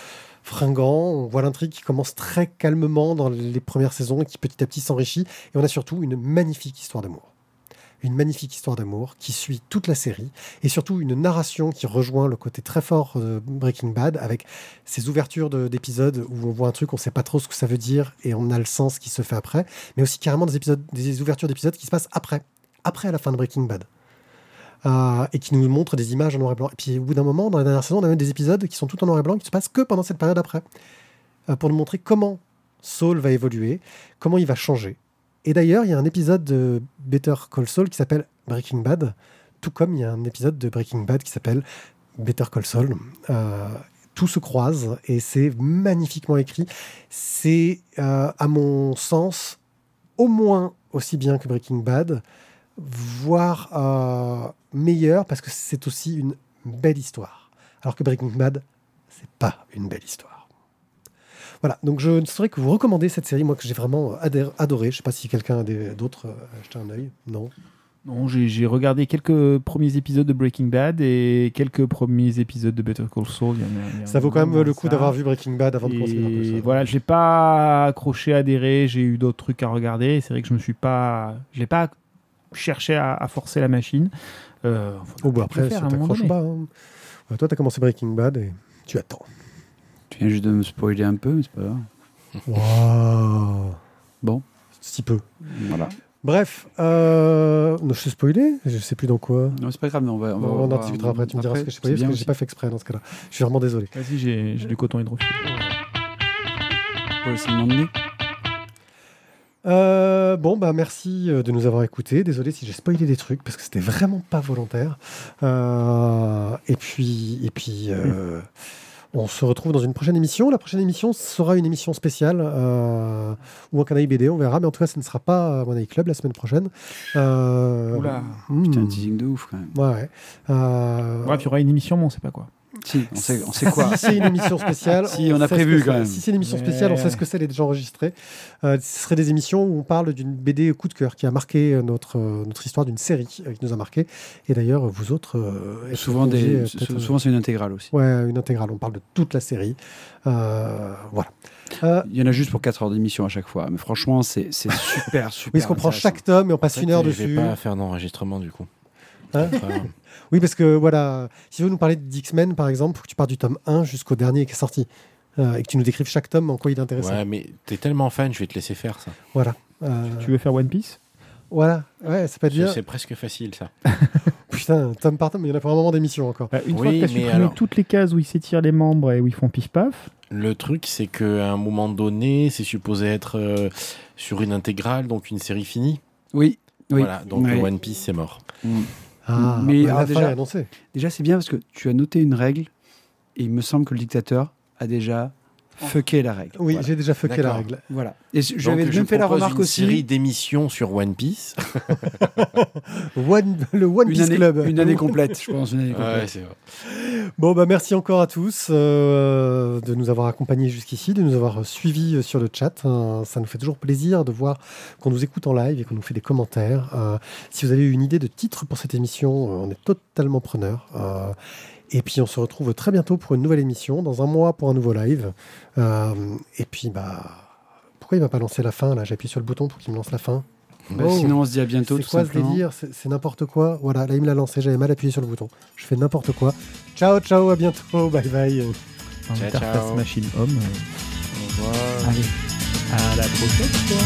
fringants. On voit l'intrigue qui commence très calmement dans les premières saisons et qui petit à petit s'enrichit. Et on a surtout une magnifique histoire d'amour. Une magnifique histoire d'amour qui suit toute la série et surtout une narration qui rejoint le côté très fort de Breaking Bad avec ces ouvertures de- d'épisodes où on voit un truc, on sait pas trop ce que ça veut dire et on a le sens qui se fait après, mais aussi carrément des, épisodes, des ouvertures d'épisodes qui se passent après, après la fin de Breaking Bad. Euh, et qui nous montrent des images en noir et blanc. Et puis au bout d'un moment, dans la dernière saison, on a même des épisodes qui sont tout en noir et blanc qui se passent que pendant cette période après, Euh, pour nous montrer comment Saul va évoluer, comment il va changer. Et d'ailleurs, il y a un épisode de Better Call Saul qui s'appelle Breaking Bad, tout comme il y a un épisode de Breaking Bad qui s'appelle Better Call Saul. Euh, tout se croise et c'est magnifiquement écrit. C'est, euh, à mon sens, au moins aussi bien que Breaking Bad, voire euh, meilleur parce que c'est aussi une belle histoire. Alors que Breaking Bad, c'est pas une belle histoire. Voilà, donc je ne saurais que vous recommander cette série, moi que j'ai vraiment adoré. Je sais pas si quelqu'un a des- d'autres euh, a jeté un œil. Non. Non, j'ai regardé quelques premiers épisodes de Breaking Bad et quelques premiers épisodes de Better Call Saul. Il y en a- il y en a Ça vaut quand même le coup d'avoir vu Breaking Bad avant de commencer Saul. voilà, j'ai pas accroché, adhéré, j'ai eu d'autres trucs à regarder. C'est vrai que je me suis pas, je l'ai pas cherché à, à forcer la machine. Euh, Oh, bah après, ça t'accroche pas. hein. Ouais, toi, t'as commencé Breaking Bad et tu attends. Tu viens juste de me spoiler un peu, mais c'est pas grave. Waouh Bon. Si peu. Voilà. Bref, euh... non, je suis spoilé Je sais plus dans quoi. Non, c'est pas grave, mais on va. On, va, on en discutera après. Tu me diras ce que j'ai c'est spoilé parce que j'ai pas fait exprès dans ce cas-là. Je suis vraiment désolé. Vas-y, j'ai du coton hydrophile. Paul. Euh, bon, bah merci euh, de nous avoir écoutés. Désolé si j'ai spoilé des trucs parce que c'était vraiment pas volontaire. Euh, et puis, et puis euh, on se retrouve dans une prochaine émission. La prochaine émission sera une émission spéciale euh, ou un canaille BD, on verra. Mais en tout cas, ce ne sera pas One Eye Club la semaine prochaine. Euh, Oula. hmm, Putain, un teasing de ouf quand même. Ouais, ouais. Euh, Bref, il y aura une émission, mais on sait pas quoi. Si, on sait, on sait quoi. Si c'est une émission spéciale, Si, on a sait prévu ce que quand c'est. même. Si c'est une émission Ouais. spéciale, on sait ce que c'est, elle est déjà enregistrée. Euh, ce seraient des émissions où on parle d'une BD coup de cœur qui a marqué euh, notre, euh, notre histoire d'une série euh, qui nous a marqué. Et d'ailleurs, vous autres, euh, souvent, des, souvent c'est une intégrale aussi. Ouais, une intégrale. On parle de toute la série. Euh, voilà. Euh, Il y en a juste pour 4 heures d'émission à chaque fois. Mais franchement, c'est super, super. oui, parce qu'on prend chaque tome et on passe En fait, une heure je dessus. vais pas faire d'enregistrement du coup. Hein Enfin, Oui, parce que voilà, si tu veux nous parler d'X-Men, par exemple, faut que tu pars du tome 1 jusqu'au dernier qui est sorti. Euh, et que tu nous décrives chaque tome en quoi il est intéressant. ouais, mais t'es tellement fan, je vais te laisser faire ça. Voilà. Euh, Tu veux faire One Piece? Voilà. Ouais, ça peut être bien. C'est presque facile ça. Putain, tome par tome, mais il y en a pour un moment d'émission encore. Bah, Une Oui, fois que tu as mais supprimé alors- toutes les cases où ils s'étirent les membres et où ils font pif-paf, Le truc, c'est qu'à un moment donné, c'est supposé être euh, sur une intégrale, donc une série finie. Oui, Oui. Voilà, donc Ouais. One Piece c'est mort. Ah, Mais, bah, alors, déjà-. Déjà, c'est bien parce que tu as noté une règle et il me semble que le dictateur a déjà fucké la règle. Oui, Voilà. j'ai déjà fucké la règle. Voilà. Et je Donc, avais je même fait la remarque une aussi. série d'émissions sur One Piece. One, le One Une Piece année, Club. une année complète, je pense. Une année complète. Ouais, c'est vrai. Bon, bah merci encore à tous euh, de nous avoir accompagnés jusqu'ici, de nous avoir suivis euh, sur le chat. Euh, ça nous fait toujours plaisir de voir qu'on nous écoute en live et qu'on nous fait des commentaires. Euh, si vous avez une idée de titre pour cette émission, euh, on est totalement preneur. Et puis on se retrouve très bientôt pour une nouvelle émission, dans un mois pour un nouveau live. Euh, et puis, bah, pourquoi il m'a pas lancé la fin là? J'appuie sur le bouton pour qu'il me lance la fin. Bah, Oh. Sinon, on se dit à bientôt. C'est quoi ce délire? C'est n'importe quoi. Voilà, là il me l'a lancé, j'avais mal appuyé sur le bouton. Je fais n'importe quoi. Ciao, ciao, à bientôt, bye bye. Ciao, interface ciao. machine homme. euh, Au revoir. Allez, à la prochaine. fois.